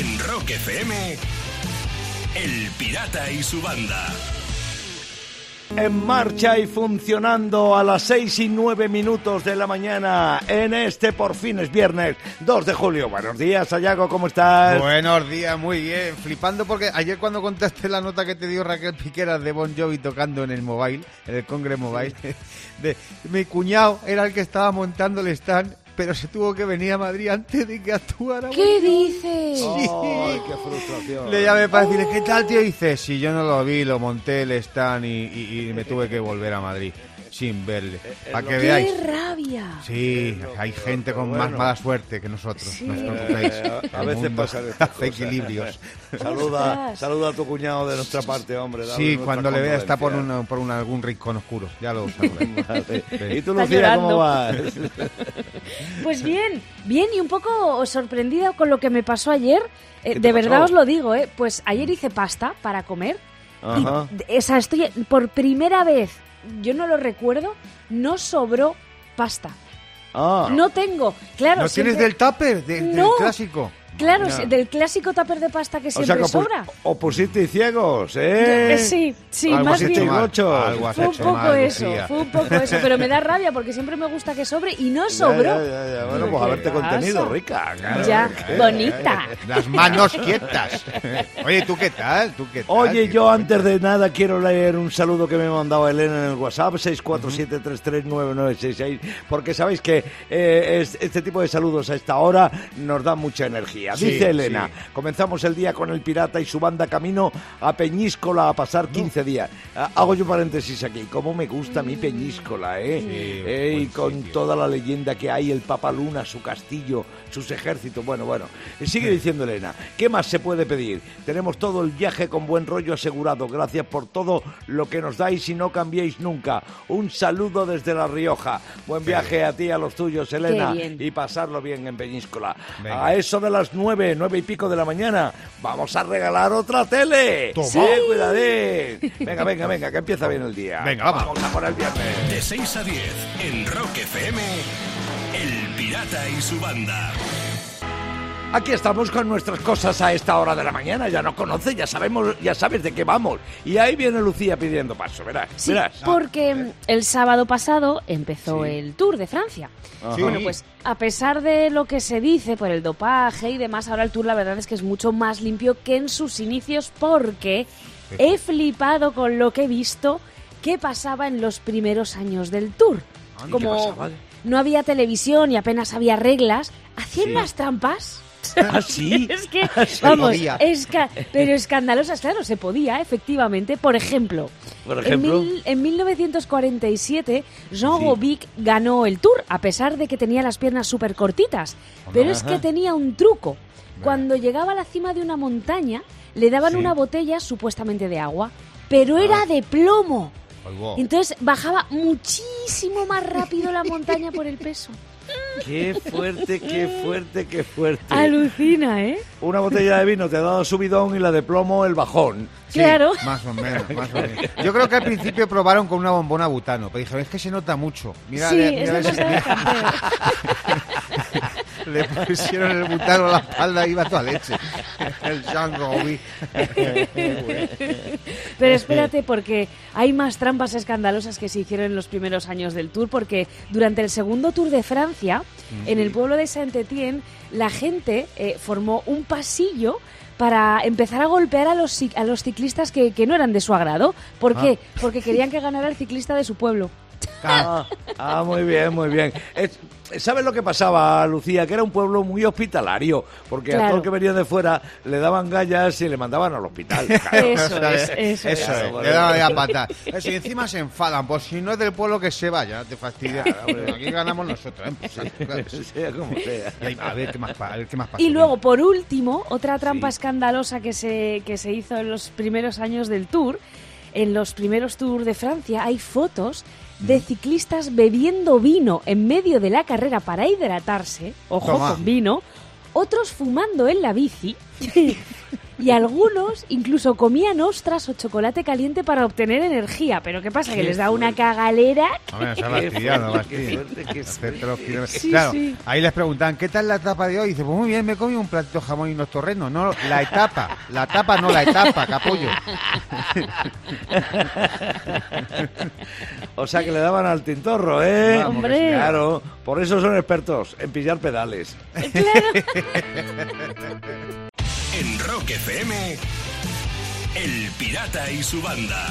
En Rock FM, El Pirata y su banda. En marcha y funcionando a las seis y nueve minutos de la mañana en este por fin es viernes 2 de julio. Buenos días, Sayago, ¿cómo estás? Buenos días, muy bien. Flipando porque ayer cuando contaste la nota que te dio Raquel Piqueras de Bon Jovi tocando en el mobile, en el Congre Mobile, de, mi cuñado era el que estaba montando el stand pero se tuvo que venir a Madrid antes de que actuara. ¿Qué dices? Ay, qué frustración. Le llamé para decirle, ¿qué tal, tío? Y dice, si yo no lo vi, lo monté el stand y, y me tuve que volver a Madrid sin verle. Eh, Para que veáis. ¡Qué rabia! Sí, hay gente con más mala suerte que nosotros. Sí. No os preocupéis. Eh, a veces mundo pasa estas hace cosas. equilibrios. Saluda, saluda a tu cuñado de nuestra parte, hombre. dale Sí, cuando le vea está por, una, por un, algún rincón oscuro. Ya lo saludé. Vale. ¿Y tú, Lucía, cómo vas? Pues bien, bien y un poco sorprendida con lo que me pasó ayer. Eh, ¿Qué te de verdad pasó? os lo digo, ¿eh? Pues ayer hice pasta para comer. y Ajá. o sea, estoy por primera vez, yo no lo recuerdo, no sobró pasta. Ah, No tengo, claro. ¿No tienes del tupper, de- del clásico? Claro, del clásico tupper de pasta que o sea siempre que opu- sobra. opusisteis ciegos, ¿eh? Eh, Sí, sí, Algo más bien. mal. Algo Fue un poco mal, eso, Lucía. fue un poco eso, pero me da rabia porque siempre me gusta que sobre y no sobró. ya, ya, ya. Bueno, pues ¿Qué haberte contenido, pasa? rica. claro. Ya, ¿Eh? bonita. Las manos quietas. Oye, ¿tú qué tal? ¿Tú qué tal? Oye, yo antes de nada quiero leer un saludo que me ha mandado Elena en el WhatsApp, 647339966, porque sabéis que eh, es- este tipo de saludos a esta hora nos da mucha energía. Sí, Dice Elena, sí. comenzamos el día con el pirata y su banda camino a Peñíscola a pasar 15 días. Ah, Hago yo paréntesis aquí, cómo me gusta mi Peñíscola, ¿eh? Sí, Eh, y buen con sitio. toda la leyenda que hay, el Papaluna, su castillo, sus ejércitos, bueno, bueno. Y sigue diciendo Elena, ¿qué más se puede pedir? Tenemos todo el viaje con buen rollo asegurado. Gracias por todo lo que nos dais y no cambiéis nunca. Un saludo desde La Rioja. Buen viaje a ti y a los tuyos, Elena. Y pasarlo bien en Peñíscola. Venga. A eso de las nueve, nueve y pico de la mañana, vamos a regalar otra tele. Toma. Sí, cuidadín. Venga, venga, venga, que empieza bien el día. Venga, vamos. Vamos a por el viernes. De 6 a 10 en Rock FM, Pirata y su banda. Aquí estamos con nuestras cosas a esta hora de la mañana. Ya nos conoce, ya sabemos, ya sabes de qué vamos. Y ahí viene Lucía pidiendo paso, verás. Sí, verás. porque mm, el sábado pasado empezó Sí. el Tour de Francia. Ajá. Bueno, pues a pesar de lo que se dice por el dopaje y demás, ahora el Tour la verdad es que es mucho más limpio que en sus inicios porque he flipado con lo que he visto que pasaba en los primeros años del Tour. Ah, ¿qué Como pasaba? No había televisión y apenas había reglas, hacían Sí. unas trampas. ¿Ah, sí? Es que, Se vamos, esca- pero escandalosas, claro, se podía, efectivamente. Por ejemplo, Por en, ejemplo. mil- en 1947, Jean Sí. Robic ganó el Tour, a pesar de que tenía las piernas súper cortitas. Pero es que tenía un truco. Cuando llegaba a la cima de una montaña, le daban Sí. una botella supuestamente de agua, pero era de plomo. Entonces bajaba muchísimo más rápido la montaña por el peso. Qué fuerte, qué fuerte, qué fuerte. Alucina, ¿eh? Una botella de vino te ha dado subidón y la de plomo el bajón. Sí, Claro. Más o menos, más o menos. Yo creo que al principio probaron con una bombona butano, pero dijeron, es que se nota mucho. Mira, sí, mira, lo que le- pusieron el butano a la espalda y iba toda leche. El Jean Roby. Pero espérate, porque hay más trampas escandalosas que se hicieron en los primeros años del Tour, porque durante el segundo Tour de Francia, en el pueblo de Saint-Étienne, la gente eh, formó un pasillo para empezar a golpear a los, a los ciclistas que, que no eran de su agrado. ¿Por qué? Porque querían que ganara el ciclista de su pueblo. Ah, ah, muy bien, muy bien. Es- ¿Sabes lo que pasaba, Lucía? Que era un pueblo muy hospitalario, porque a todo el que venía de fuera le daban gallas y le mandaban al hospital. Claro. Eso es, eso es. Eso es, Claro, le daba ya patas. Eso, y encima se enfadan, pues si no es del pueblo que se vaya, te fastidia. Aquí ganamos nosotros, ¿eh? Pues sí, claro que sí. sea como sea. Ay, A ver qué más, pa- a ver qué más pasa. Y luego, por último, otra trampa Sí. escandalosa que se, que se hizo en los primeros años del Tour, en los primeros Tours de Francia, hay fotos de ciclistas bebiendo vino en medio de la carrera para hidratarse, ojo Toma. con vino, otros fumando en la bici Y algunos incluso comían ostras o chocolate caliente para obtener energía. Pero ¿qué pasa? Que les da una cagalera. Hombre, se. Sí, claro, sí. ahí les preguntan, ¿qué tal la etapa de hoy? Y dice, pues muy bien, me he comido un platito de jamón y unos torrenos. No, la etapa. La etapa, no la etapa, capullo. O sea que le daban al tintorro, ¿eh? Vamos, Hombre. Claro, por eso son expertos en pillar pedales. En Rock FM, El Pirata y su banda.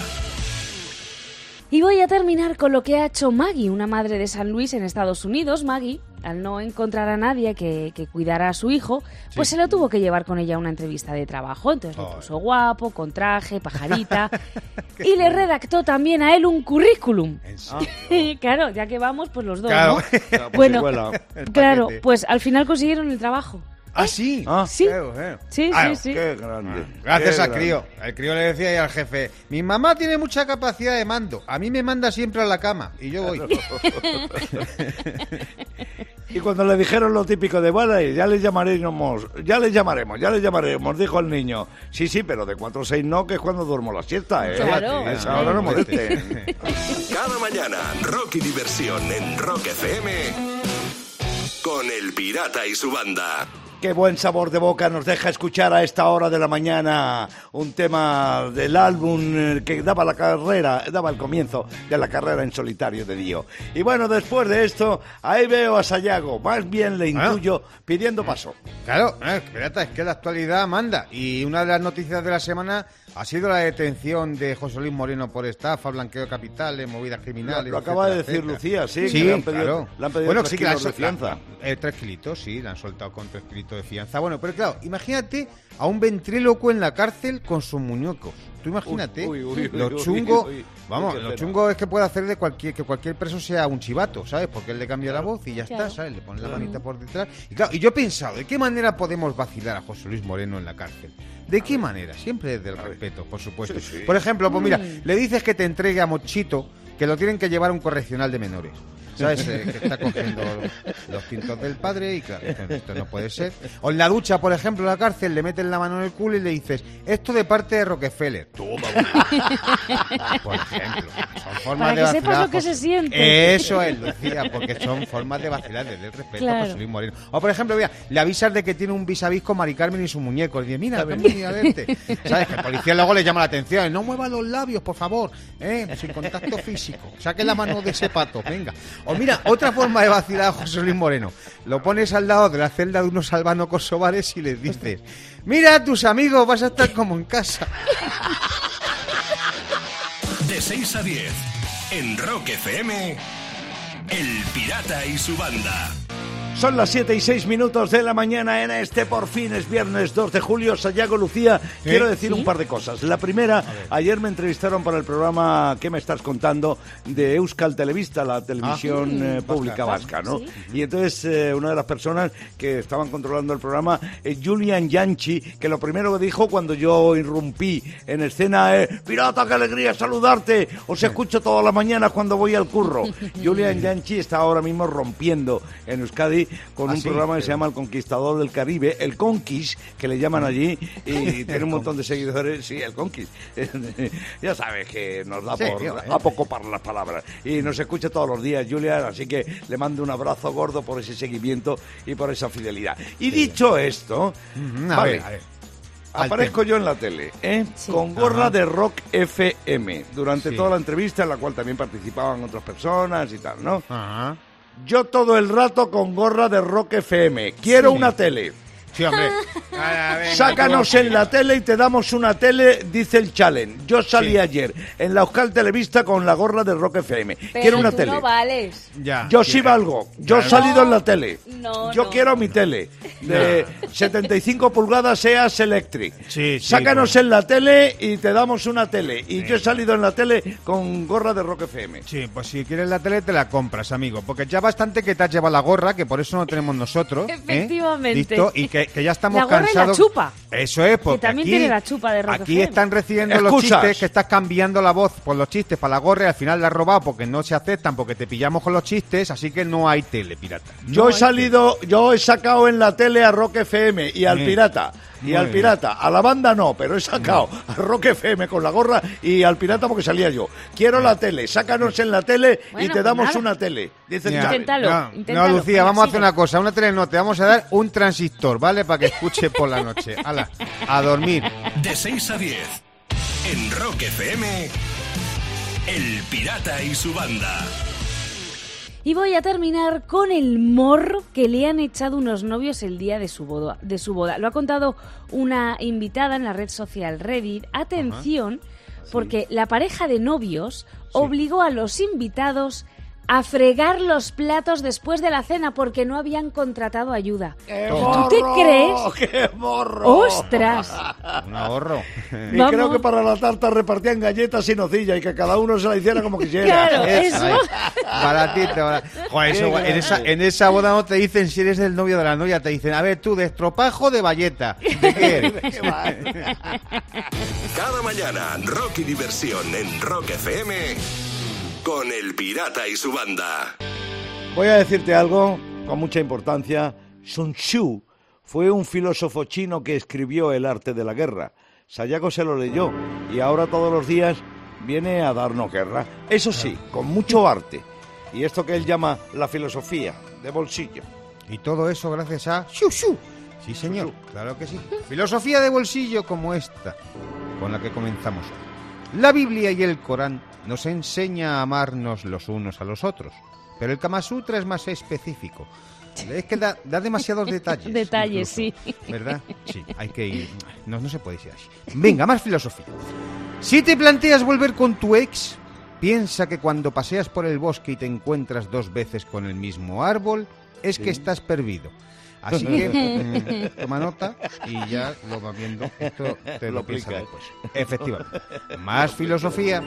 Y voy a terminar con lo que ha hecho Maggie, una madre de San Luis en Estados Unidos. Maggie, al no encontrar a nadie que, que cuidara a su hijo, pues se lo tuvo que llevar con ella a una entrevista de trabajo. Entonces lo Joder. puso guapo, con traje, pajarita. y le redactó también a él un currículum. Claro, ya que vamos, pues los dos, Claro. ¿no? pues Bueno, Claro, pues al final consiguieron el trabajo. Ah, sí. Ah. Sí. Qué bueno. Sí, Ah, sí, sí. Qué grande. Gracias qué al grande. crío. El crío le decía ahí al jefe, mi mamá tiene mucha capacidad de mando. A mí me manda siempre a la cama y yo voy. Y cuando le dijeron lo típico de, bueno, ya les llamaremos, ya les llamaremos, ya les llamaremos, dijo el niño. Sí, sí, pero de 4 a 6 no, que es cuando duermo la siesta, ¿eh? Claro. A esa hora no moleste. Cada mañana, rock y diversión en Rock FM con El Pirata y su banda. Qué buen sabor de boca nos deja escuchar a esta hora de la mañana un tema del álbum eh, que daba la carrera, daba el comienzo de la carrera en solitario de Dio. Y bueno, después de esto, ahí veo a Sayago, más bien le Ah. intuyo pidiendo paso. Claro, eh, es que la actualidad manda. Y una de las noticias de la semana ha sido la detención de José Luis Moreno por estafa, blanqueo de capitales, movidas criminales. Lo- acaba de decir etcétera. Lucía, sí, Sí, que le han pedido- claro. le han pedido bueno, tres sí kilos de sol- la- fianza. eh, tres kilitos, sí, le han soltado con tres kilitos de fianza. Bueno, pero claro, imagínate a un ventríloco en la cárcel con sus muñecos. Tú imagínate, Uy, uy, uy, lo chungo, uy, uy, vamos, qué lo chungo es que puede hacer de cualquier que cualquier preso sea un chivato, ¿sabes? Porque él le cambia la voz y ya Claro. está, ¿sabes? Le pone la manita por detrás. Y claro, y yo he pensado, ¿de qué manera podemos vacilar a José Luis Moreno en la cárcel? ¿De qué manera? Siempre desde el respeto, por supuesto. Sí, sí. Por ejemplo, pues mira, Mm. le dices que te entregue a Mochito que lo tienen que llevar a un correccional de menores. ¿Sabes? Eh, que está cogiendo los tintos del padre y claro, esto, no puede ser. O en la ducha, por ejemplo, en la cárcel, le meten la mano en el culo y le dices, esto de parte de Rockefeller. Toma. por ejemplo. Son formas Para de que sepas vacilar, lo que se siente. Eso es, Lucía, porque son formas de vacilar desde el respeto Claro. a José Luis Moreno. O por ejemplo, mira, le avisas de que tiene un vis a vis con Mari Carmen y su muñeco. Y dice, mira, ven a verte. ¿Sabes? Que el policía luego le llama la atención. No mueva los labios, por favor. ¿eh? Sin contacto físico. Saque la mano de ese pato, venga. O mira, otra forma de vacilar a José Luis Moreno. Lo pones al lado de la celda de unos albanos kosovares y les dices, mira tus amigos, vas a estar como en casa. De 6 a 10 en Rock FM, El Pirata y su banda. Son las 7 y 6 minutos de la mañana en este por fin es viernes 2 de julio. Sayago Lucía, quiero decir un par de cosas. La primera, ayer me entrevistaron para el programa ¿Qué me estás contando? de Euskal Televista, la televisión Ah, eh, pública vasca, ¿no? Y entonces eh, una de las personas que estaban controlando el programa es Julian Yanchi, que lo primero que dijo cuando yo irrumpí en escena es Pirata, qué alegría saludarte, os escucho todas las mañanas cuando voy al curro. Julian Yanchi está ahora mismo rompiendo en Euskadi con Ah, un programa que se llama El Conquistador del Caribe, el Conquist, que le llaman allí, y tiene un montón de seguidores, sí, el Conquist. ya sabes que nos da Sí, por, tío, eh. a poco para las palabras. Y nos escucha todos los días, Julian, así que le mando un abrazo gordo por ese seguimiento y por esa fidelidad. Y dicho esto, a vale, ver, a ver. Al Aparezco yo en la tele, ¿eh? Sí. con gorra Ajá. de Rock FM, durante Sí. toda la entrevista, en la cual también participaban otras personas y tal, ¿no? Ajá. Yo todo el rato con gorra de Rock FM. Quiero Sí. una tele. Sí, hombre. Venga, Sácanos en la tele y te damos una tele, dice el challenge. Yo salí Sí. ayer en la Euskal Televista con la gorra de Rock FM. Pero Quiero una tú tele. no vales. Ya. Yo sí valgo. Yo he salido en la tele. No, Yo no. quiero mi tele. De 75 pulgadas seas Electric. Sí, sí, Sácanos bueno. en la tele y te damos una tele. Y yo he salido en la tele con gorra de Rock FM. Sí, pues si quieres la tele te la compras, amigo. Porque ya bastante que te has llevado la gorra, que por eso no tenemos nosotros. ¿eh? Efectivamente. ¿Listo? Y que, que ya estamos La gorra y la cansados. chupa. Eso es, porque también aquí, tiene la chupa de Rock aquí FM. están recibiendo los chistes que estás cambiando la voz por los chistes para la gorra y al final la has robado porque no se aceptan porque te pillamos con los chistes, así que no hay tele, pirata. Yo he salido, yo he sacado en la tele a Rock FM y al Bien. pirata. Y Muy al bien. pirata, a la banda no, pero he sacado a Rock FM con la gorra y al pirata porque salía yo. Quiero la tele, sácanos en la tele y te damos nada. una tele. Dice Mira, Chávez. Inténtalo, no, inténtalo. no, Lucía, vamos a hacer una cosa, una tele no, te vamos a dar un transistor, ¿vale? Para que escuche por la noche. Hala, a dormir. De 6 a 10. En Rock FM. El Pirata y su banda. Y voy a terminar con el morro que le han echado unos novios el día de su boda. De su boda. Lo ha contado una invitada en la red social Reddit. Atención, porque la pareja de novios obligó a los invitados a fregar los platos después de la cena porque no habían contratado ayuda. ¡Qué ¿Tú te morro! crees? ¡Qué morro! ¡Ostras! Un ahorro. Y Vamos. creo que para la tarta repartían galletas y nocilla y que cada uno se la hiciera como quisiera. Claro, Eso, eso. Baratito. barat- Joder, eso, en, esa, en esa boda no te dicen si eres el novio de la novia, te dicen, a ver, tú, de estropajo de valleta. ¿De qué eres? Cada mañana, rock y diversión en Rock FM. Con el Pirata y su banda. Voy a decirte algo con mucha importancia. Sun Tzu fue un filósofo chino que escribió El arte de la guerra. Sayago se lo leyó y ahora todos los días viene a darnos guerra. Eso sí, con mucho arte. Y esto que él llama la filosofía de bolsillo. Y todo eso gracias a Shu Shu. Sí, señor, claro que sí. Filosofía de bolsillo como esta, con la que comenzamos hoy. La Biblia y el Corán nos enseña a amarnos los unos a los otros, pero el Kama Sutra es más específico. Es que da, da demasiados detalles. Detalles, incluso, sí. ¿Verdad? Sí, hay que ir. No, no se puede ir así. Venga, más filosofía. Si te planteas volver con tu ex, piensa que cuando paseas por el bosque y te encuentras dos veces con el mismo árbol, es que estás perdido. Así que mm, toma nota y ya lo vas viendo. Esto te lo, Lo piensas después. Efectivamente. Más filosofía.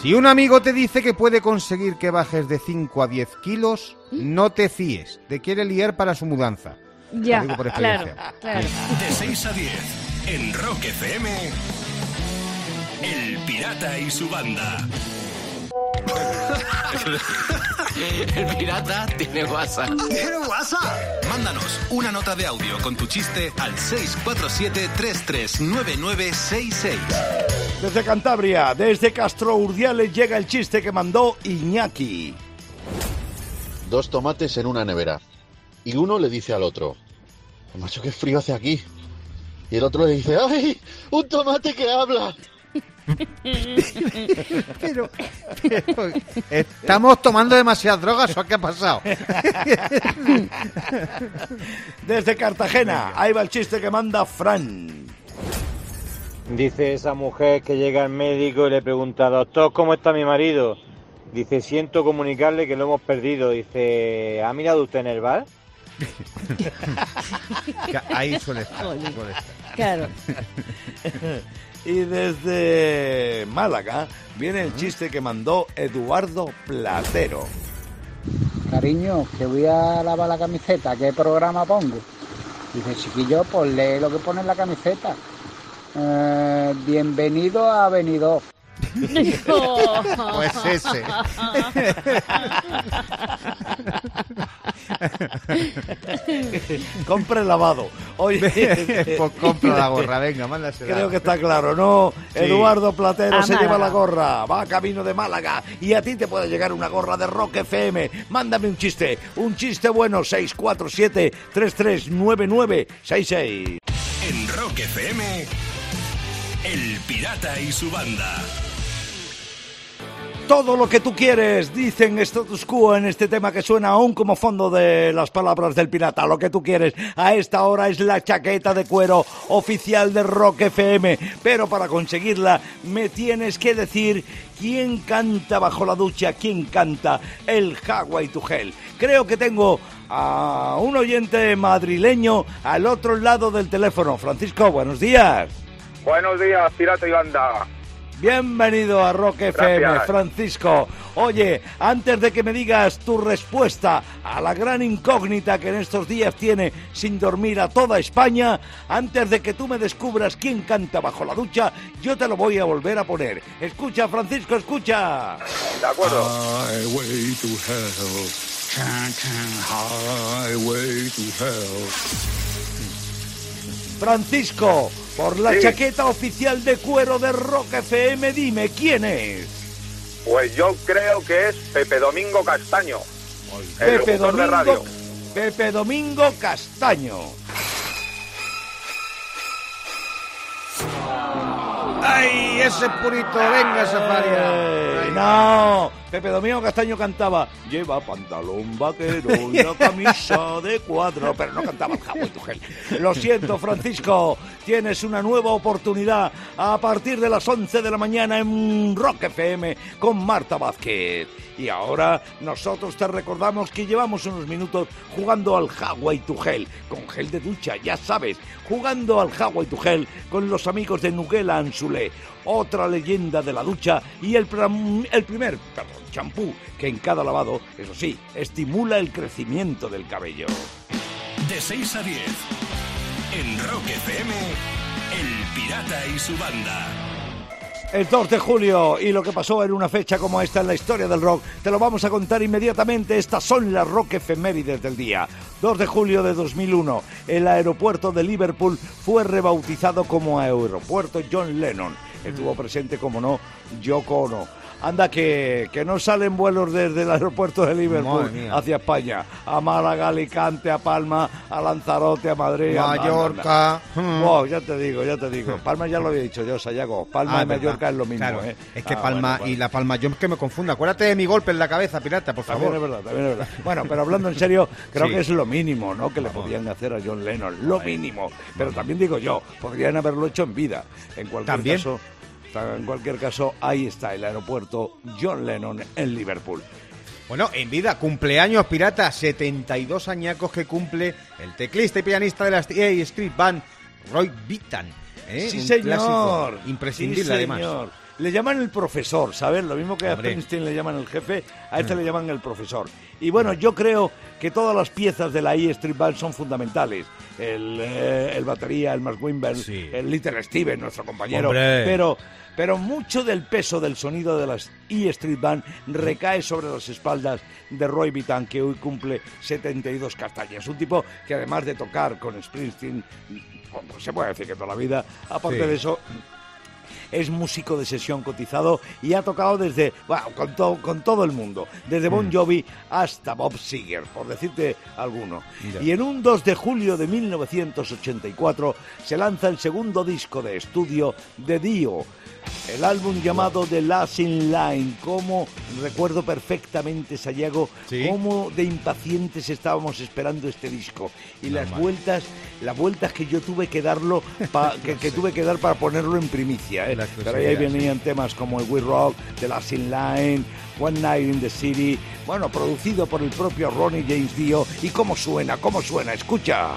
Si un amigo te dice que puede conseguir que bajes de 5 a 10 kilos, no te fíes. Te quiere liar para su mudanza. Ya, Lo digo por claro. De 6 a 10. En Rock FM. El Pirata y su banda. El pirata tiene WhatsApp. ¿Tiene WhatsApp? Mándanos una nota de audio con tu chiste al 647-339966. Desde Cantabria, desde Castro Urdiales llega el chiste que mandó Iñaki. dos tomates en una nevera. Y uno le dice al otro, macho, qué frío hace aquí. Y el otro le dice, ¡ay! ¡Un tomate que habla! Pero, pero, ¿estamos tomando demasiadas drogas o qué ha pasado? Desde Cartagena, ahí va el chiste que manda Fran. Dice esa mujer que llega al médico y le pregunta, doctor, ¿cómo está mi marido? Dice, siento comunicarle que lo hemos perdido. Dice, ¿ha mirado usted en el bar? Ahí suele estar. suele estar. Claro. Y desde Málaga viene el chiste que mandó Eduardo Platero. Cariño, que voy a lavar la camiseta, ¿qué programa pongo? Dice, chiquillo, pues lee lo que pone en la camiseta. Eh, bienvenido a Benidorm. Pues ese. Compre lavado. Oye, pues compra la gorra, venga, mándasela. creo que está claro, ¿no? Sí. Eduardo Platero A se lleva la gorra, va camino de Málaga y a ti te puede llegar una gorra de Rock FM. Mándame un chiste, un chiste bueno, 647-339966. En Rock FM. El Pirata y su banda. Todo lo que tú quieres, dicen status quo en este tema que suena aún como fondo de las palabras del pirata. Lo que tú quieres a esta hora es la chaqueta de cuero oficial de Rock FM. Pero para conseguirla me tienes que decir quién canta bajo la ducha, quién canta el Hawaii to Hell. Creo que tengo a un oyente madrileño al otro lado del teléfono. Francisco, buenos días. Buenos días, pirata y banda. Bienvenido a Rock FM, Gracias. Francisco. Oye, antes de que me digas tu respuesta a la gran incógnita que en estos días tiene sin dormir a toda España, antes de que tú me descubras quién canta bajo la ducha, yo te lo voy a volver a poner. Escucha, Francisco, escucha. De acuerdo. Highway to hell. Can, can, highway to hell. Francisco, por la Sí. chaqueta oficial de cuero de Rock FM, dime quién es. Pues yo creo que es Pepe Domingo Castaño. el Pepe Domingo, radio. Pepe Domingo Castaño. ¡Ay, ese purito! ¡Venga, Safaria! No, Pepe Domingo Castaño cantaba Lleva pantalón vaquero y la camisa de cuadro Pero no cantaba el jabón tu gel Lo siento, Francisco Tienes una nueva oportunidad A partir de las 11 de la mañana En Rock FM Con Marta Vázquez y ahora nosotros te recordamos que llevamos unos minutos jugando al Hawaii to Gel, con gel de ducha, ya sabes, jugando al Hawaii to Gel con los amigos de Nuguela Anzulé, otra leyenda de la ducha y el, el primer perdón, champú que en cada lavado, eso sí, estimula el crecimiento del cabello. De 6 a 10. En Rock FM, El Pirata y su banda. El 2 de julio y lo que pasó en una fecha como esta en la historia del rock, te lo vamos a contar inmediatamente. Estas son las rock efemérides del día. 2 de julio de 2001, el aeropuerto de Liverpool fue rebautizado como Aeropuerto John Lennon. Estuvo presente, como no, Yoko Ono. Anda que, que no salen vuelos desde el aeropuerto de Liverpool hacia España. A Málaga, Alicante, a Palma, a Lanzarote, a Madrid, a Mallorca. Anda. Wow, ya te digo, ya te digo. Palma ya lo había dicho yo, Sayago. Palma Ah, y. Mallorca es lo mismo, Claro, ¿eh? Es que Ah, Palma bueno, bueno. y La Palma, yo es que me confundo. Acuérdate de mi golpe en la cabeza, pirata, por También es favor. verdad, también es verdad. Bueno, pero hablando en serio, creo Sí. que es lo mínimo, ¿no? Que le podían hacer a John Lennon, lo mínimo. Pero también digo yo, podrían haberlo hecho en vida. En cualquier ¿También? caso, en cualquier caso, ahí está el aeropuerto John Lennon en Liverpool. Bueno, en vida, cumpleaños pirata, 72 añacos que cumple el teclista y pianista de la A Street Band, Roy Bittan. ¿eh? Sí, Un señor. clásico imprescindible, Sí, además. Le llaman el profesor, ¿sabes? Lo mismo que a. Springsteen le llaman el jefe, a este le llaman el profesor. Y bueno, yo creo que todas las piezas de la E Street Band son fundamentales. El, eh, el batería, el Mark Wimber, Sí. el Little Steven, nuestro compañero. Hombre. Pero, pero mucho del peso del sonido de las E Street Band recae sobre las espaldas de Roy Bittan, que hoy cumple 72 castañas. Un tipo que además de tocar con Springsteen, pues se puede decir que toda la vida, aparte Sí. de eso, es músico de sesión cotizado y ha tocado desde, bueno, con, to- con todo el mundo, desde Mm. Bon Jovi hasta Bob Seger, por decirte alguno. Y en un 2 de julio de 1984 se lanza el segundo disco de estudio de Dio, el álbum llamado The Last in Line. Como recuerdo perfectamente, Sayago, Sí. cómo de impacientes estábamos esperando este disco y las vueltas, las vueltas que yo tuve que darlo, pa- que, que tuve que dar para ponerlo en primicia. ¿eh? Pero ahí venían temas como el We Rock, The Last in Line, One Night in the City, bueno, producido por el propio Ronnie James Dio. ¿Y cómo suena? ¿Cómo suena? Escucha.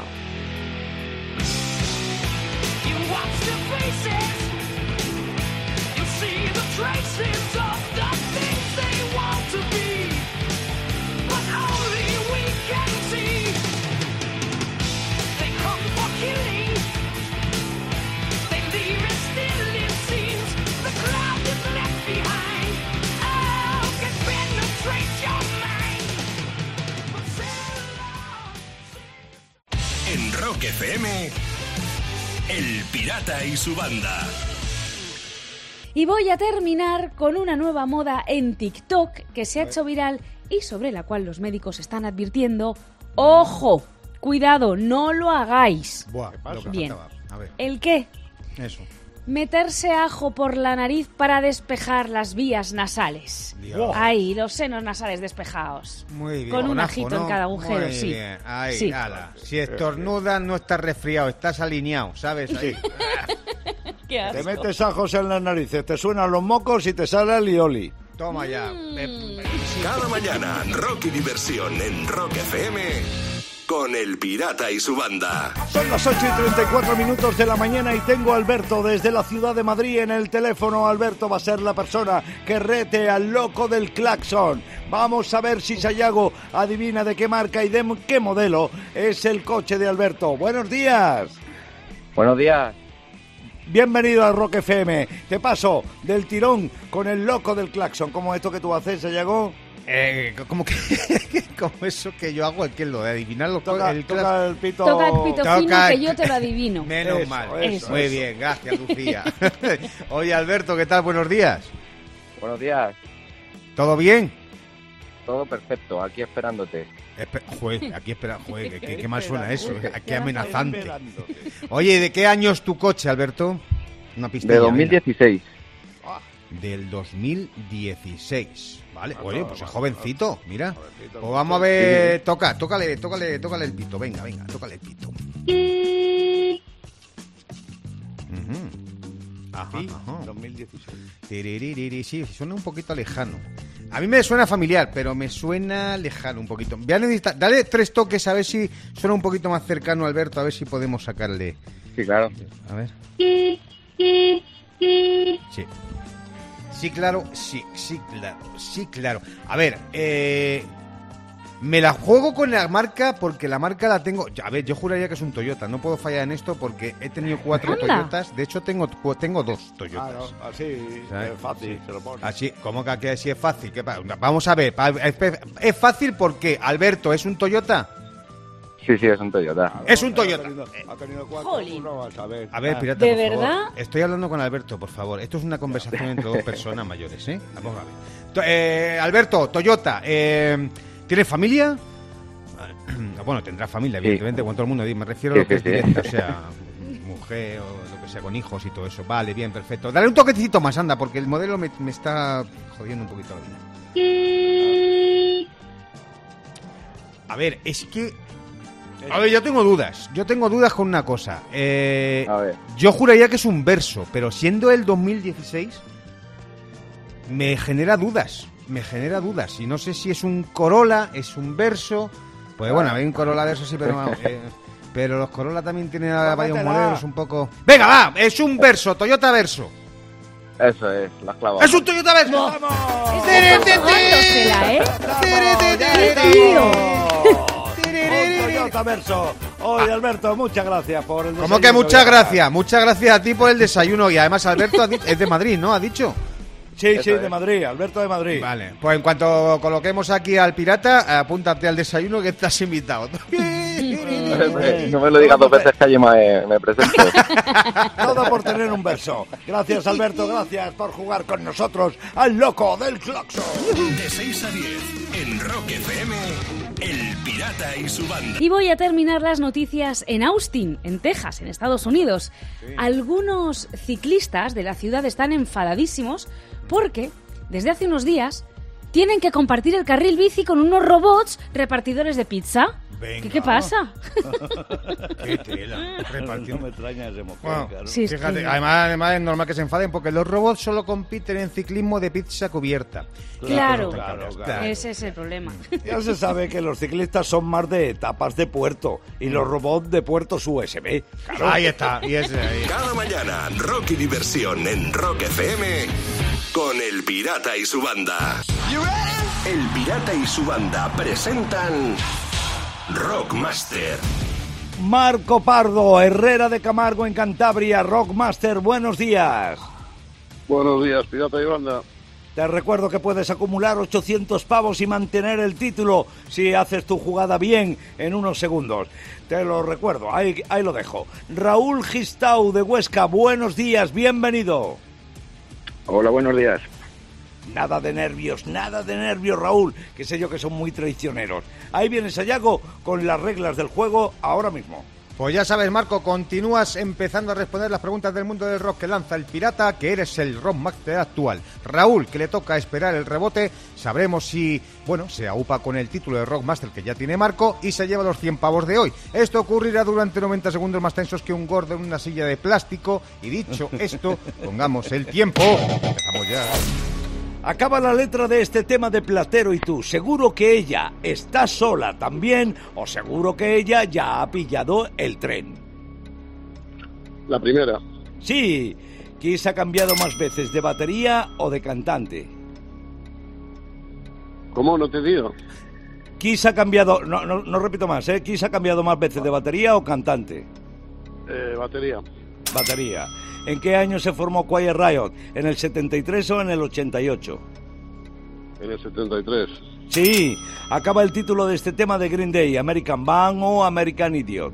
FM, El Pirata y su banda. Y voy a terminar con una nueva moda en TikTok que se ha hecho viral y sobre la cual los médicos están advirtiendo, ojo, cuidado, no lo hagáis. Buah, lo que Bien. A ver, ¿El qué? eso. Meterse ajo por la nariz para despejar las vías nasales. Dios. Ahí, los senos nasales despejados. Muy bien. Con un ajo, ajito en ¿no? cada agujero, Muy sí. bien. Ahí, Sí. ala. Si estornudas, no estás resfriado, estás alineado, ¿sabes? Ahí. Qué asco. Te metes ajos en las narices, te suenan los mocos y te sale el lioli. Toma ya. Mm. Cada mañana, rock y diversión en Rock FM con el pirata y su banda. Son las 8 y 34 minutos de la mañana y tengo a Alberto desde la ciudad de Madrid en el teléfono. Alberto va a ser la persona que rete al loco del claxon. Vamos a ver si Sayago adivina de qué marca y de qué modelo es el coche de Alberto. Buenos días. Buenos días. Bienvenido a Rock FM. Te paso del tirón con el loco del claxon. ¿Cómo es esto que tú haces, Sayago? Eh, como que como eso que yo hago, el que lo de adivinar los Toca, el toca el pito. Toca el pito Toca fino el- que yo te lo adivino. Menos Eso, mal. eso, Muy eso. bien, gracias, Lucía. Oye, Alberto, ¿qué tal? Buenos días. Buenos días. ¿Todo bien? Todo perfecto. Aquí esperándote. Espe- Joder, aquí espera, joder, ¿qué, qué mal suena eso? Qué amenazante. Oye, ¿de qué año es tu coche, Alberto? Una pista. De 2016. Del 2016. Vale, Ah, oye, no, pues es jovencito, mira. Jovencito, Pues vamos a ver, toca, tócale, tócale, tócale el pito, venga, venga, tócale el pito. Ujú. Ajá, Sí, ajá. 2016. Tiriririri, Sí, suena un poquito lejano. A mí me suena familiar, pero me suena lejano un poquito. Voy a necesitar- dale tres toques a ver si suena un poquito más cercano, Alberto, a ver si podemos sacarle. Sí, claro. A ver. Sí. Sí, claro, sí, sí, claro, sí, claro. A ver, eh, me la juego con la marca porque la marca la tengo. A ver, yo juraría que es un Toyota. No puedo fallar en esto porque he tenido cuatro Anda. Toyotas. De hecho, tengo, tengo dos Toyotas. Claro, así ¿Sabes? es fácil, se lo pone. Así, ¿cómo que aquí así es fácil? ¿Qué pa- Vamos a ver, es fácil porque, Alberto, ¿es un Toyota? Sí, sí, es un Toyota. Es un Ha Toyota. tenido, ha tenido cuatro, Jolín. a ver. A ver, Ah, pirata, ¿De por favor. verdad? Estoy hablando con Alberto, por favor. Esto es una conversación entre dos personas mayores, ¿eh? Vamos a ver. To- eh, Alberto, Toyota, eh, ¿tienes familia? Bueno, tendrás familia, Sí. evidentemente, con todo el mundo. Me refiero a Sí, lo que sí, es sí. directo, o sea, mujer o lo que sea, con hijos y todo eso. Vale, bien, perfecto. Dale un toquecito más, anda, porque el modelo me, me está jodiendo un poquito la vida. A ver, es que... A ver, yo tengo dudas. Yo tengo dudas con una cosa. Eh, A ver. yo juraría que es un verso, pero siendo el 2016, me genera dudas. Me genera dudas. Y no sé si es un Corolla, es un verso. Pues bueno, hay un Corolla verso, sí, pero vamos, eh, pero los Corolla también tienen a varios modelos un poco. Venga, va, es un verso, Toyota Verso. Eso es, las clavas. ¡Es un Toyota Verso! ¡Vamos! Jugándosela, ¿eh? ¡Qué tío! Toyota Verso. Oye, Alberto, muchas gracias por el Como desayuno que muchas gracias, muchas gracias a ti por el desayuno. Y además, Alberto es de Madrid, ¿no? Ha dicho. Sí, Eso sí, es. de Madrid, Alberto de Madrid. Vale, pues en cuanto coloquemos aquí al pirata, apúntate al desayuno que estás invitado. no me lo digas dos veces que allí me, me presento. Todo por tener un verso. Gracias, Alberto, gracias por jugar con nosotros al loco del Cloxo. De 6 a 10 en Rock FM, El Pirata y su banda. Y voy a terminar las noticias en Austin, en Texas, en Estados Unidos. Algunos ciclistas de la ciudad están enfadadísimos porque desde hace unos días tienen que compartir el carril bici con unos robots repartidores de pizza. Venga. ¿Qué, qué pasa? Qué tela. No Repartiendo. me extraña ese mujer, Bueno, claro. Sí, es fíjate, que- además, además es normal que se enfaden porque los robots solo compiten en ciclismo de pizza cubierta. Claro, claro, Claro. claro. ese es el problema. Ya se sabe que los ciclistas son más de etapas de puerto y los robots de puertos USB. Claro. Ahí está, y ese ahí. Cada mañana, rock y diversión en Rock FM con El Pirata y su banda. El Pirata y su banda presentan Rockmaster. Marco Pardo, Herrera de Camargo en Cantabria, Rockmaster, buenos días. Buenos días, pirata y banda. Te recuerdo que puedes acumular 800 pavos y mantener el título si haces tu jugada bien en unos segundos. Te lo recuerdo, ahí, ahí lo dejo. Raúl Gistau de Huesca, buenos días, bienvenido. Hola, buenos días. Nada de nervios, nada de nervios, Raúl, que sé yo que son muy traicioneros. Ahí viene Sayago con las reglas del juego ahora mismo. Pues ya sabes, Marco, continúas empezando a responder las preguntas del mundo del rock que lanza el pirata, que eres el rockmaster actual. Raúl, que le toca esperar el rebote, sabremos si, bueno, se aupa con el título de rockmaster que ya tiene Marco y se lleva los 100 pavos de hoy. Esto ocurrirá durante 90 segundos más tensos que un gordo en una silla de plástico. Y dicho esto, pongamos el tiempo. Empezamos ya. Acaba la letra de este tema de Platero y tú. Seguro que ella está sola también o seguro que ella ya ha pillado el tren. La primera. Sí. Kiss ha cambiado más veces de batería o de cantante. ¿Cómo? No te digo. Kiss ha cambiado, no, no, no repito más, ¿eh? Kiss ha cambiado más veces de batería o cantante. Eh, batería. Batería. ¿En qué año se formó Quiet Riot? ¿En el 73 o en el 88? En el 73. Sí, acaba el título de este tema de Green Day, American Band o American Idiot.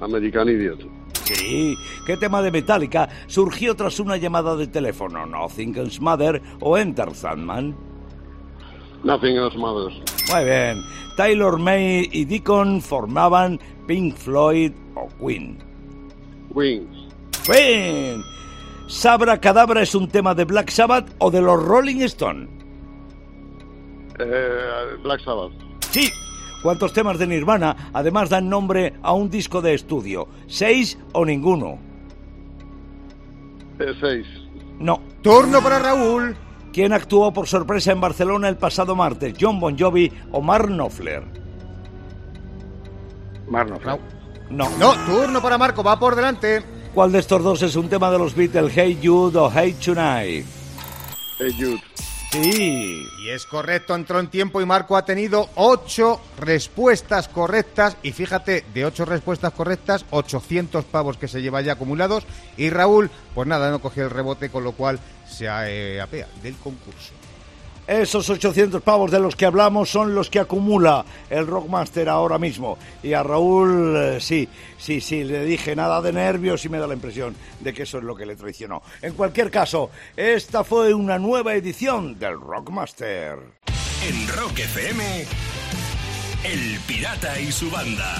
American Idiot. Sí, ¿qué tema de Metallica surgió tras una llamada de teléfono? ¿Nothing Else Mother o Enter Sandman? Nothing else matters. Muy bien. Taylor May y Deacon formaban Pink Floyd o Queen. Wings. Queen. Sabra Cadabra es un tema de Black Sabbath o de los Rolling Stone. Eh, Black Sabbath. Sí. ¿Cuántos temas de Nirvana además dan nombre a un disco de estudio? ¿Seis o ninguno? Eh, seis. No. Turno para Raúl. ¿Quién actuó por sorpresa en Barcelona el pasado martes? ¿John Bon Jovi o Mark Knopfler? Marno. No. No, turno para Marco, va por delante. ¿Cuál de estos dos es un tema de los Beatles? Hey Jude o Hey Tonight. Hey Jude. Sí. Y es correcto, entró en tiempo y Marco ha tenido ocho respuestas correctas. Y fíjate, de ocho respuestas correctas, 800 pavos que se lleva ya acumulados. Y Raúl, pues nada, no cogió el rebote, con lo cual se eh, apea del concurso. Esos 800 pavos de los que hablamos son los que acumula el Rockmaster ahora mismo. Y a Raúl, eh, sí, sí, sí, le dije nada de nervios y me da la impresión de que eso es lo que le traicionó. En cualquier caso, esta fue una nueva edición del Rockmaster. En Rock FM, El Pirata y su banda.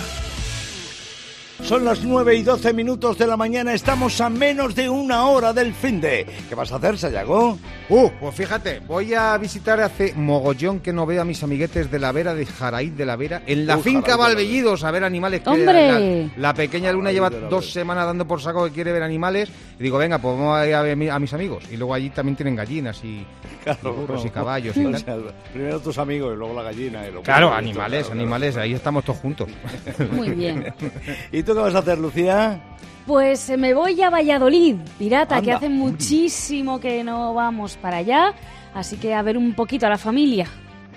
Son las 9 y 12 minutos de la mañana, estamos a menos de una hora del fin de. ¿Qué vas a hacer, Sayago? Uh, pues fíjate, voy a visitar hace mogollón que no veo a mis amiguetes de la Vera, de Jaraíz de la Vera, en la Uh, finca Jaraíz Valbellidos a ver animales. que ¡Hombre! La, la pequeña Luna lleva dos semanas dando por saco que quiere ver animales. Y digo, venga, pues vamos a ir a ver a mis amigos. Y luego allí también tienen gallinas y, y burros y caballos y O tal. sea, primero tus amigos y luego la gallina. Y luego Claro, animales, claro, animales, ahí estamos todos juntos. Muy bien. ¿Y tú qué vas a hacer, Lucía? Pues eh, me voy a Valladolid, pirata, que hace muchísimo que no vamos para allá. Así que a ver un poquito a la familia.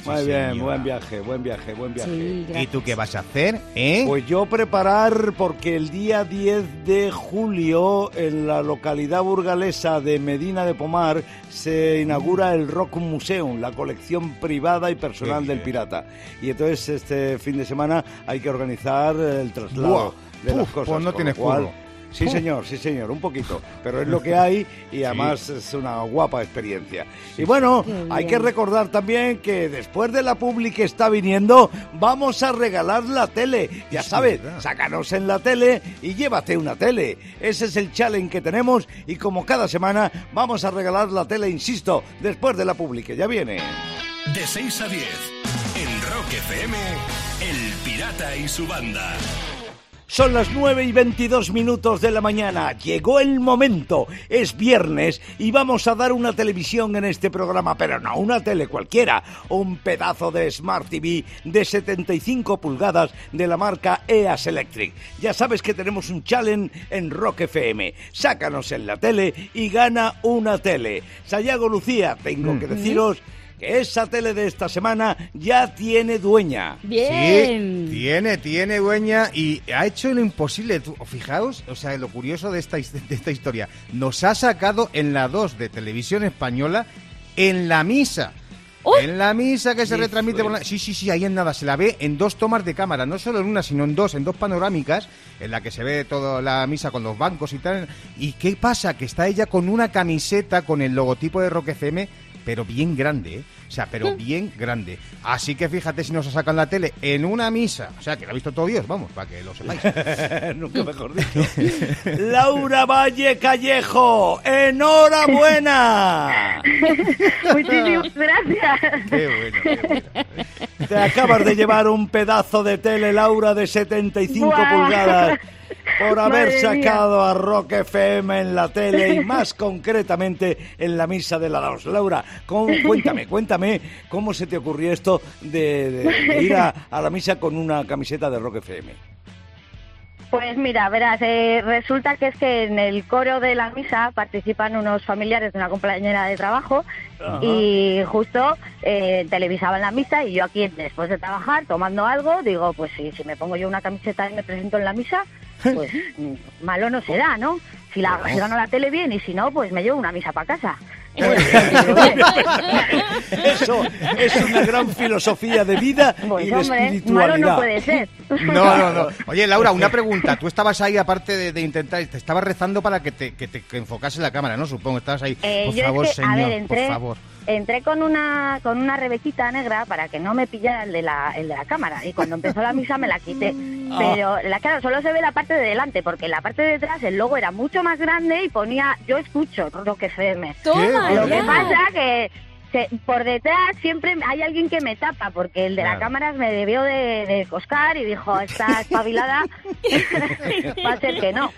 Muy bien, señora. buen viaje, buen viaje, buen viaje. Sí, ¿Y tú qué vas a hacer, eh? Pues yo preparar porque el día 10 de julio en la localidad burgalesa de Medina de Pomar se inaugura el Rock Museum, la colección privada y personal del pirata. Y entonces este fin de semana hay que organizar el traslado Buah. De las Uf, cosas. pues no tienes cual-. Sí, señor, sí, señor, un poquito. Pero es lo que hay y además es una guapa experiencia. y bueno, hay que recordar también que después de la publi que está viniendo, vamos a regalar la tele. Ya sabes, verdad. sácanos en la tele y llévate una tele. Ese es el challenge que tenemos y como cada semana vamos a regalar la tele, insisto, después de la publi que ya viene. De 6 a 10, en Rock FM, El Pirata y su banda. Son las 9 y 22 minutos de la mañana. Llegó el momento. Es viernes y vamos a dar una televisión en este programa, pero no una tele cualquiera. Un pedazo de Smart TV de 75 pulgadas de la marca EAS Electric. Ya sabes que tenemos un challenge en Rock FM. Sácanos en la tele y gana una tele. Sayago Lucía, tengo que deciros que esa tele de esta semana ya tiene dueña. Bien. Sí, tiene, tiene dueña y ha hecho lo imposible. Fijaos, o sea, lo curioso de esta, de esta historia. Nos ha sacado en la 2 de televisión española en la misa. ¡Uy! En la misa que se retransmite por la... Sí, sí, sí, ahí en nada. Se la ve en dos tomas de cámara, no solo en una, sino en dos, en dos panorámicas, en la que se ve toda la misa con los bancos y tal. ¿Y qué pasa? Que está ella con una camiseta con el logotipo de Rock FM, pero bien grande, ¿eh? O sea, pero bien grande. Así que fíjate si nos sacan la tele en una misa. O sea, que la ha visto todo Dios, vamos, para que lo sepáis. Nunca mejor dicho. Laura Valle Callejo, enhorabuena. Muchísimas gracias. qué bueno, qué bueno. Te acabas de llevar un pedazo de tele, Laura, de 75 Guau. pulgadas. Por haber Madre mía. sacado a Rock FM en la tele y más concretamente en la misa de la Laos. Laura, ¿cómo- cuéntame, cuéntame cómo se te ocurrió esto de, de- de ir a, a la misa con una camiseta de Rock FM. Pues mira, verás, eh, resulta que es que en el coro de la misa participan unos familiares de una compañera de trabajo Ajá. y justo eh, televisaban la misa y yo aquí después de trabajar tomando algo digo, pues si, si me pongo yo una camiseta y me presento en la misa, pues mm, malo no será, ¿no? Si la si gano la tele bien y si no, pues me llevo una misa para casa. Eso es una gran filosofía de vida y Pues de hombre, malo espiritualidad. no puede ser. No, no, no. Oye, Laura, una pregunta. Tú estabas ahí, aparte de, de intentar, te estabas rezando para que te, que te que enfocase la cámara, ¿no? Supongo, estabas ahí. Eh, por yo es favor, que, señor, a ver, entré, por favor. entré con una con una rebequita negra para que no me pillara el de la, el de la cámara y cuando empezó la misa me la quité. Ah. Pero la claro, solo se ve la parte de delante porque en la parte de detrás el logo era mucho más grande y ponía yo escucho Rock FM. Toma Lo que pasa que se- por detrás siempre hay alguien que me tapa porque el de la Claro. cámara me debió de, de coscar y dijo, está espabilada, va a ser que no.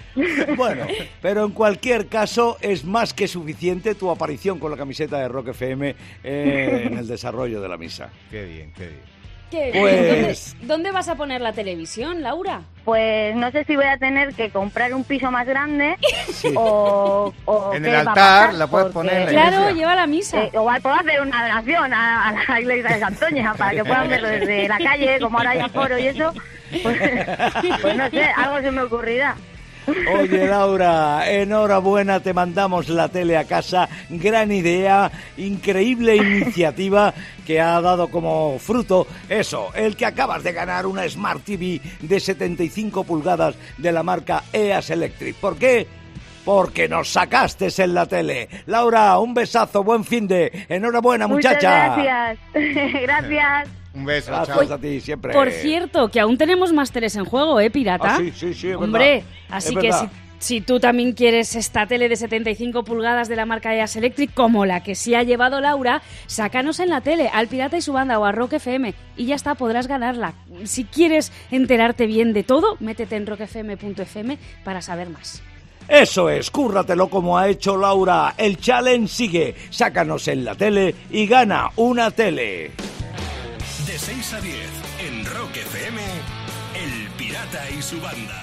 Bueno, pero en cualquier caso es más que suficiente tu aparición con la camiseta de Rock FM eh, en el desarrollo de la misa. Qué bien, qué bien. Qué. Pues- ¿Dónde, dónde vas a poner la televisión, Laura? Pues no sé si voy a tener que comprar un piso más grande o, o En el altar pasar, la puedes porque- poner en la Claro, iglesia. lleva la misa. Eh, igual puedo hacer una donación a, a la iglesia de Santoña para que puedan verlo desde la calle, como ahora hay aforo y eso. Pues, pues no sé, algo se me ocurrirá. Oye Laura, enhorabuena, te mandamos la tele a casa, gran idea, increíble iniciativa que ha dado como fruto eso, el que acabas de ganar una Smart TV de 75 pulgadas de la marca EAS Electric. ¿Por qué? Porque nos sacaste en la tele. Laura, un besazo, buen fin de. Enhorabuena, muchacha. Muchas gracias. gracias. Un beso, Gracias chao. a ti siempre. Por cierto, que aún tenemos más teles en juego, ¿eh, pirata? Ah, sí, sí, sí, es Hombre, verdad. así Es que si tú también quieres esta tele de 75 pulgadas de la marca EAS Electric, como la que sí ha llevado Laura, sácanos en la tele, al Pirata y su banda o a Rock FM, y ya está, podrás ganarla. Si quieres enterarte bien de todo, métete en rockfm.fm para saber más. Eso es, cúrratelo como ha hecho Laura. El challenge sigue. Sácanos en la tele y gana una tele. De 6 a 10 en Rock FM, El Pirata y su banda.